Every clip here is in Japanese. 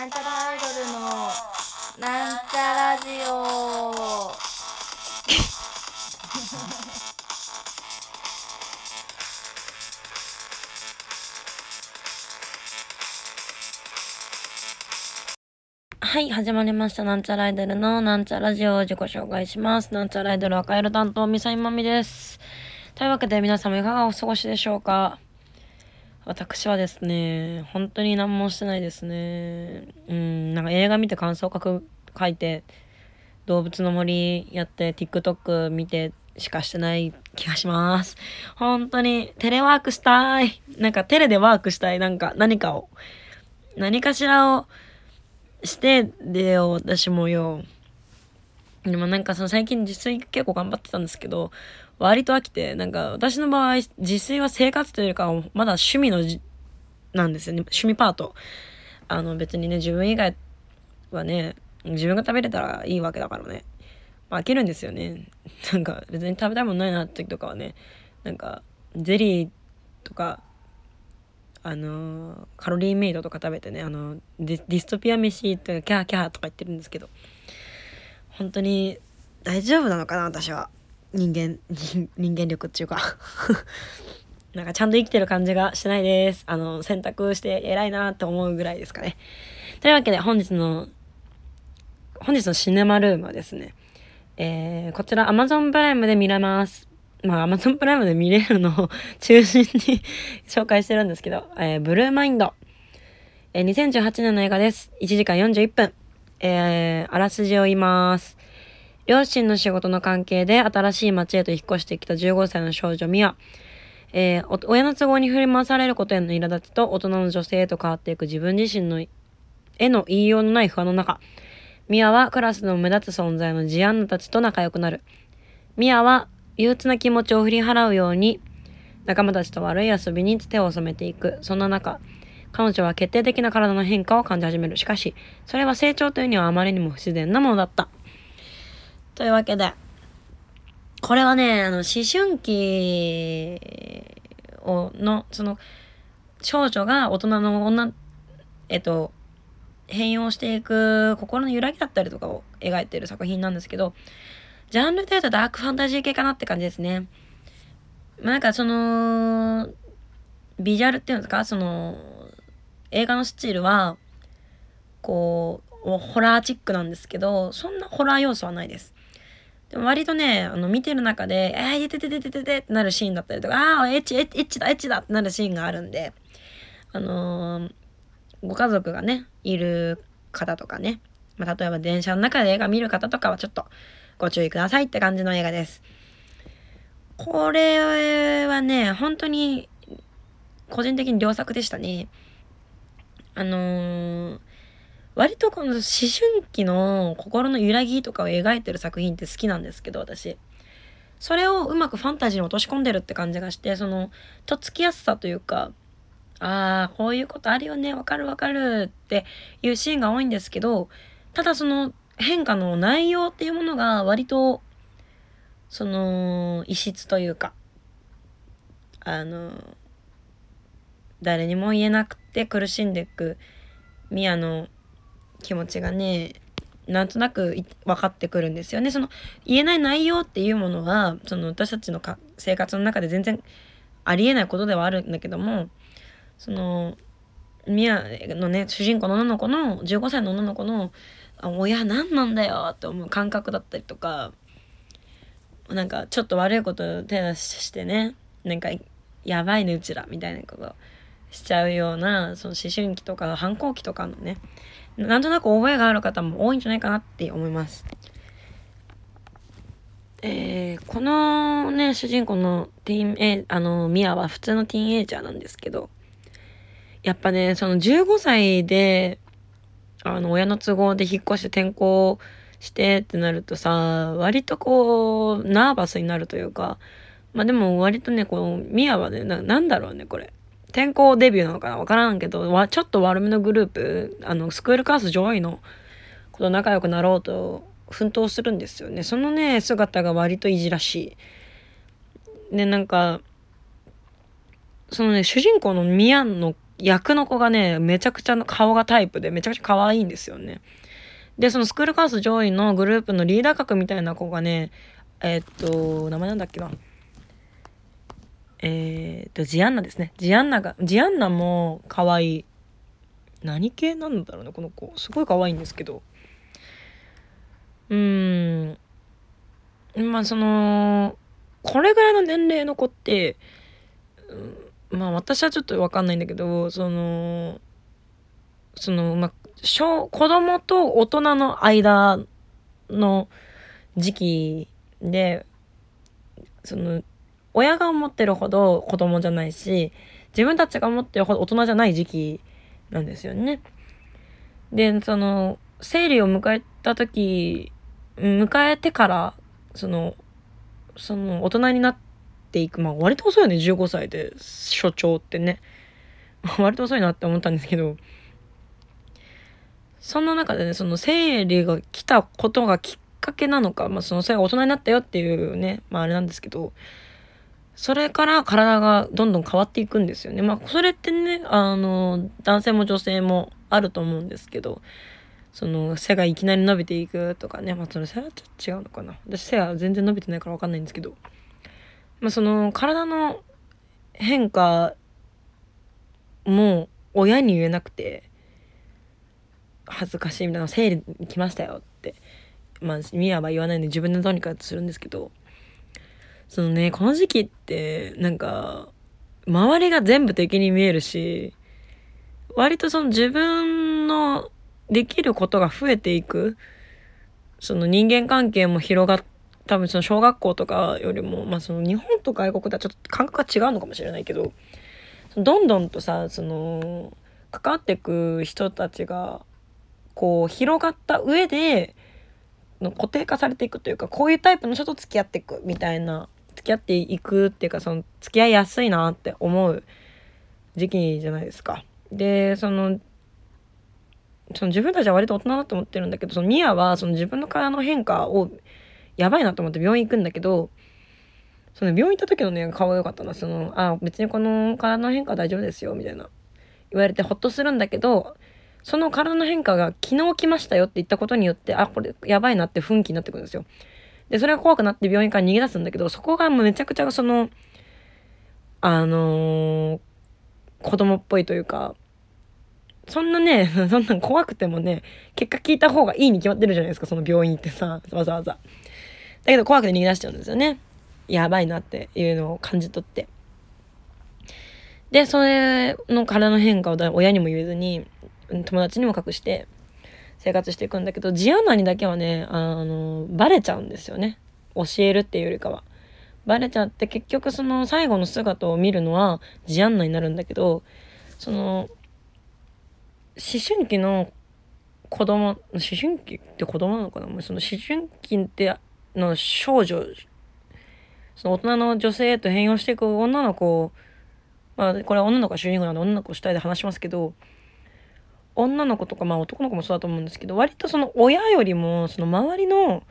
なんちゃらアイドルのなんちゃラジオはい、始まりました。なんちゃらアイドルのなんちゃラジオを自己紹介します。なんちゃらアイドル赤色担当、みさいまみです。というわけで皆様いかがお過ごしでしょうか？私はですね、本当に何もしてないですね。うん、なんか映画見て感想書く、書いて、動物の森やって、TikTok 見てしかしてない気がします。本当にテレワークしたい。なんかテレでワークしたい。なんか何かを。何かしらをしてでよ、私もよ。でもなんかその最近自炊結構頑張ってたんですけど、割と飽きて、なんか私の場合、自炊は生活というかまだ趣味のなんですよね。趣味パート。あの別にね、自分以外はね、自分が食べれたらいいわけだからね。まあ飽きるんですよね。なんか別に食べたいもんないなって時とかはね、なんかゼリーとか、あのカロリーメイドとか食べてね、あのディディストピア飯とかキャーキャーとか言ってるんですけど、本当に大丈夫なのかな私は。人間、人間力っていうか。なんかちゃんと生きてる感じがしないです。あの、選択して偉いなって思うぐらいですかね。というわけで本日の、本日のシネマルームはですね、えー、こちら Amazon プライムで見れます。まあ Amazon プライムで見れるのを 中心に紹介してるんですけど、えー、ブルーマインド。えー、2018年の映画です。1時間41分。えー、あらすじを言います。両親の仕事の関係で新しい町へと引っ越してきた15歳の少女ミア。えー親の都合に振り回されることへの苛立ちと大人の女性へと変わっていく自分自身のへの言いようのない不安の中、ミアはクラスの目立つ存在のジアンナたちと仲良くなる。ミアは憂鬱な気持ちを振り払うように仲間たちと悪い遊びに手を染めていく。そんな中、彼女は決定的な体の変化を感じ始める。しかし、それは成長というにはあまりにも不自然なものだった。というわけで、これはね、あの、思春期を、の、その、少女が大人の女、えっと、変容していく心の揺らぎだったりとかを描いている作品なんですけど、ジャンルで言うとダークファンタジー系かなって感じですね。まあ、なんかその、ビジュアルっていうんですか、その、映画のスチールは、こう、ホラーチックなんですけど、そんなホラー要素はないです。でも割とね、あの、見てる中で、えー、いててててててってなるシーンだったりとか、ああ、エッチ、エッチエッチだ、エッチだってなるシーンがあるんで、あのーご家族がね、いる方とかね、まあ、例えば電車の中で映画見る方とかはちょっとご注意くださいって感じの映画です。これはね、本当に個人的に良作でしたね。あのー割とこの思春期の心の揺らぎとかを描いてる作品って好きなんですけど、私。それをうまくファンタジーに落とし込んでるって感じがして、その、とっつきやすさというか、ああ、こういうことあるよね、わかるわかるっていうシーンが多いんですけど、ただその変化の内容っていうものが割と、その、異質というか、あの、誰にも言えなくて苦しんでいくミアの気持ちがね、なんとなく分かってくるんですよね。その言えない内容っていうものは、その私たちの生活の中で全然ありえないことではあるんだけども、その、ミアのね、主人公の女の子の、15歳の女の子の、親何なんだよって思う感覚だったりとか、なんかちょっと悪いこと手出してね、なんかやばいねうちらみたいなことしちゃうような、その思春期とか反抗期とかのね、なんとなく覚えがある方も多いんじゃないかなって思います。えー、このね、主人公のティーンエ、あの、ミアは普通のティーンエイジャーなんですけど、やっぱね、その15歳で、あの、親の都合で引っ越して転校してってなるとさ、割とこう、ナーバスになるというか、まあでも割とね、こう、ミアはね、ななんだろうね、これ。転校デビューなのかな？わからんけど、ちょっと悪めのグループ、あの、スクールカース上位の子と仲良くなろうと奮闘するんですよね。そのね、姿が割といじらしい。で、なんか、そのね、主人公のミアンの役の子がね、めちゃくちゃの顔がタイプでめちゃくちゃ可愛いんですよね。で、そのスクールカース上位のグループのリーダー格みたいな子がね、えー、っと、名前なんだっけな？えー、っと、ジアンナですね。ジアンナが、ジアンナも可愛い。何系なんだろうね、この子。すごい可愛いんですけど。うーん。まあ、その、これぐらいの年齢の子って、まあ私はちょっと分かんないんだけどそのそのまあ小子供と大人の間の時期でその親が思ってるほど子供じゃないし自分たちが思ってるほど大人じゃない時期なんですよね。でその生理を迎えた時迎えてからそのその大人になっていくまあ割と遅いよね15歳で所長ってね 割と遅いなって思ったんですけどそんな中でねその生理が来たことがきっかけなのか、まあ、そのそれが大人になったよっていうねまああれなんですけどそれから体がどんどん変わっていくんですよね。まあそれってねあの男性も女性もあると思うんですけどその背がいきなり伸びていくとかね。まあそれ背はちょっと違うのかな。私背は全然伸びてないから分かんないんですけど。まあその体の変化も親に言えなくて恥ずかしいみたいな生理に来ましたよって。まあミアは言わないんで自分でどうにかするんですけど。そのねこの時期ってなんか周りが全部敵に見えるし割とその自分のできることが増えていくその人間関係も広がっ多分その小学校とかよりもまあその日本と外国ではちょっと感覚が違うのかもしれないけどどんどんとさその関わっていく人たちがこう広がった上での固定化されていくというかこういうタイプの人と付き合っていくみたいな付き合っていくっていうかその付き合いやすいなって思う時期じゃないですか。でそのその自分たちは割と大人だと思ってるんだけどそのミアはその自分の体の変化をやばいなと思って病院行くんだけどその病院行った時のね顔が良かったなそのあ別にこの体の変化大丈夫ですよみたいな。言われてほっとするんだけどその体の変化が昨日来ましたよって言ったことによってあこれやばいなって雰囲気になってくるんですよ。でそれが怖くなって病院から逃げ出すんだけどそこがもうめちゃくちゃそのあのー、子供っぽいというかそんなね、そんな怖くてもね、結果聞いた方がいいに決まってるじゃないですか、その病院ってさ、わざわざ。だけど怖くて逃げ出しちゃうんですよね。やばいなっていうのを感じ取って。で、それの体の変化を親にも言えずに、友達にも隠して生活していくんだけど、ジアンナにだけはね、あの、バレちゃうんですよね。教えるっていうよりかは。バレちゃって結局その最後の姿を見るのはジアンナになるんだけど、その思春期の子供思春期って子供なのかな？その思春期っての少女その大人の女性へと変容していく女の子まあこれは女の子が主人公なんで女の子主体で話しますけど女の子とかまあ男の子もそうだと思うんですけど割とその親よりもその周りの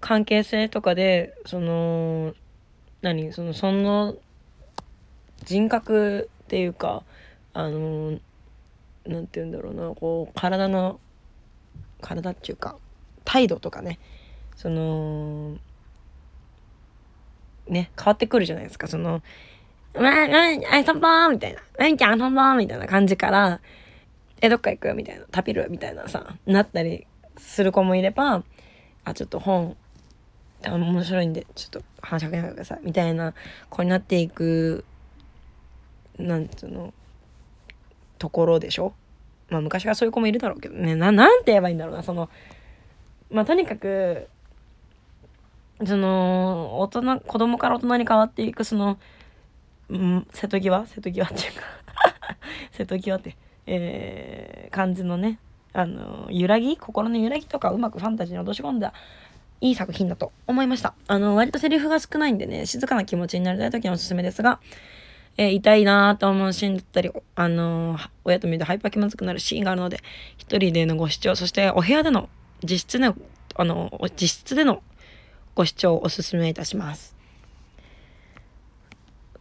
関係性とかでその何そのその人格っていうかあの何て言うんだろうなこう体の体っていうか態度とかねそのね変わってくるじゃないですか。その「まあ、まあ、遊ぼう」みたいな「何ちゃん遊ぼう」みたいな感じから「えどっか行く?」みたいな「旅る?」みたいなさなったりする子もいれば「あちょっと本面白いんでちょっと話しかけないでください」みたいな子になっていくなんつうのところでしょ？まあ昔はそういう子もいるだろうけど。ねななんて言えばいいんだろうな。そのまあとにかくその大人子供から大人に変わっていくその、うん、瀬戸際？瀬戸際っていうか。瀬戸際って。えー、感じのねあの揺らぎ心の揺らぎとかうまくファンタジーに落とし込んだいい作品だと思いました。あの、割とセリフが少ないんでね、静かな気持ちになりたい時はおすすめですが、えー、痛いなと思うシーンだったり、あのー、親と見てハイパー気まずくなるシーンがあるので、一人でのご視聴、そしてお部屋での実質の、あの、実質でのご視聴をおすすめいたします。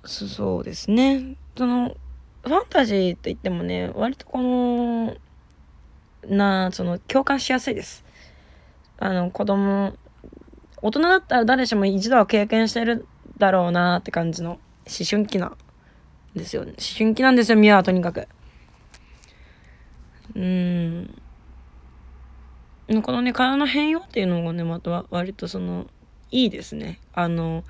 そうですね。その、ファンタジーって言ってもね、割とこの、な、その、共感しやすいです。あの、子供、大人だったら誰しも一度は経験してるだろうなって感じの思春期なん、ですよね。思春期なんですよ、ミアはとにかく。うん。このね、体の変容っていうのがね、また割とその、いいですね。あの、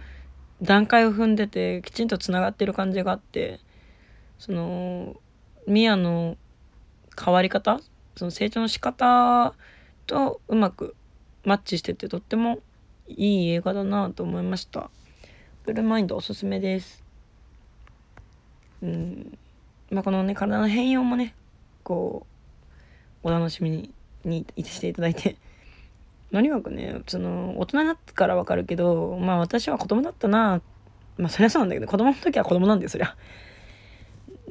段階を踏んでて、きちんとつながってる感じがあって、その、ミアの変わり方その成長の仕方とうまくマッチしててとってもいい映画だなと思いました。ブルーマインドおすすめです。うん。まあ、このね、体の変容もね、こう、お楽しみにしていただいて。とにかくね、その、大人になってからわかるけど、まあ私は子供だったな。まあそりゃそうなんだけど、子供の時は子供なんだよ、そりゃ。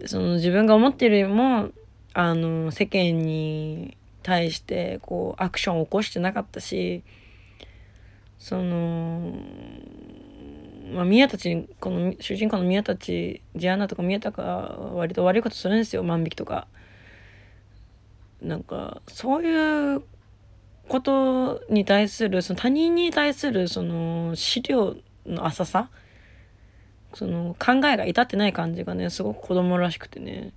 その自分が思ってるよりも、あの、世間に対して、こう、アクションを起こしてなかったし、その、まあ、宮たちこの主人公の宮たちジアナとか宮田が割と悪いことするんですよ万引きとか。なんかそういうことに対するその他人に対するその資料の浅さその考えが至ってない感じがねすごく子供らしくてね。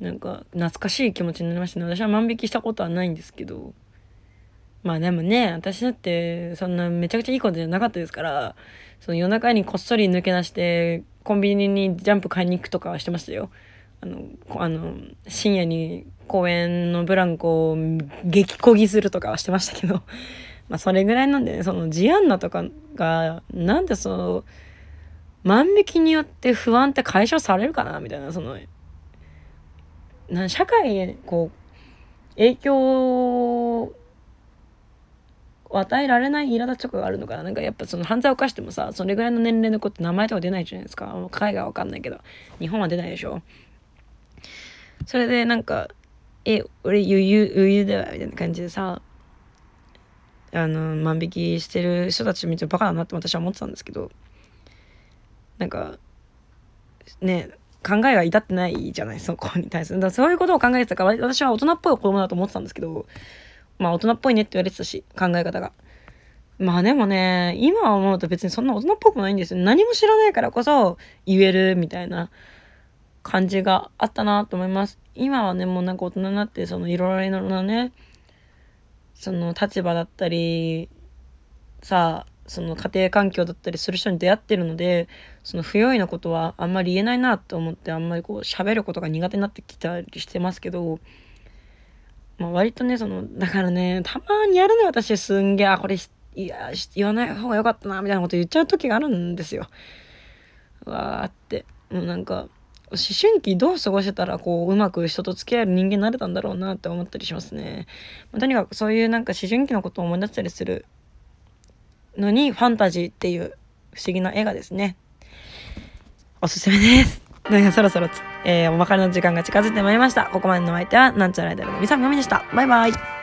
なんか懐かしい気持ちになりましたね。私は万引きしたことはないんですけど。まあでもね私だってそんなめちゃくちゃいいことじゃなかったですから。その夜中にこっそり抜け出してコンビニにジャンプ買いに行くとかはしてましたよ。あの、あの深夜に公園のブランコを激こぎするとかはしてましたけど。まあそれぐらいなんでね、そのジアンナとかが、なんでその、万引きによって不安って解消されるかな？みたいな、その、な社会へこう、影響を与えられない苛立ちとかがあるのかな？なんかやっぱその犯罪を犯してもさ、それぐらいの年齢の子って名前とか出ないじゃないですか。海外はわかんないけど。日本は出ないでしょ？それでなんか、え、俺余裕、余裕だわ、みたいな感じでさ、あの、万引きしてる人たちめっちゃバカだなって私は思ってたんですけど、なんか、ね、考えが至ってないじゃない、そこに対する。だそういうことを考えてたから、私は大人っぽい子供だと思ってたんですけど、まあ大人っぽいねって言われてたし、考え方が。まあでもね、今思うと別にそんな大人っぽくないんですよ。何も知らないからこそ言えるみたいな感じがあったなと思います。今はね、もうなんか大人になって、そのいろいろなね、その立場だったり、さあ、その家庭環境だったりする人に出会ってるので、その不用意なことはあんまり言えないなと思って、あんまりこう喋ることが苦手になってきたりしてますけど、まあ、割とね、その、だからね、たまにやるの、私、すんげえ、あ、これ、いや、言わない方が良かったな、みたいなこと言っちゃう時があるんですよ。わーって。もうなんか、思春期どう過ごしてたら、こう、うまく人と付き合える人間になれたんだろうなって思ったりしますね。まあ、とにかくそういうなんか思春期のことを思い出したりするのに、ファンタジーっていう不思議な映画ですね。おすすめです。そろそろ、えー、お別れの時間が近づいてまいりました。ここまでのお相手は、なんちゃらアイドルのみさみまみでした。バイバイ。